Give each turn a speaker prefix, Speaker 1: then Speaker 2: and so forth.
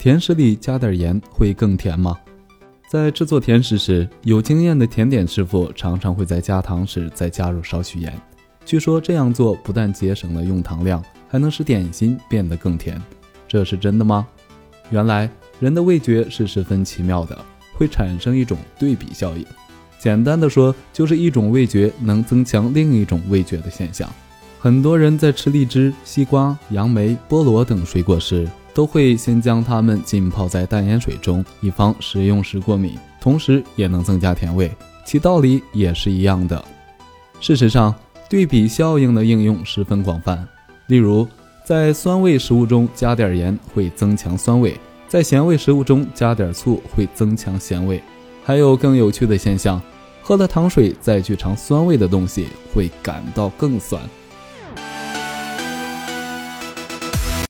Speaker 1: 甜食里加点盐会更甜吗？在制作甜食时，有经验的甜点师傅常常会在加糖时再加入少许盐。据说这样做不但节省了用糖量，还能使点心变得更甜。这是真的吗？原来人的味觉是十分奇妙的，会产生一种对比效应。简单的说，就是一种味觉能增强另一种味觉的现象。很多人在吃荔枝、西瓜、杨梅、菠萝等水果时，都会先将它们浸泡在淡盐水中，以防食用时过敏，同时也能增加甜味。其道理也是一样的。事实上，对比效应的应用十分广泛。例如，在酸味食物中加点盐会增强酸味，在咸味食物中加点醋会增强咸味。还有更有趣的现象，喝了糖水再去尝酸味的东西，会感到更酸。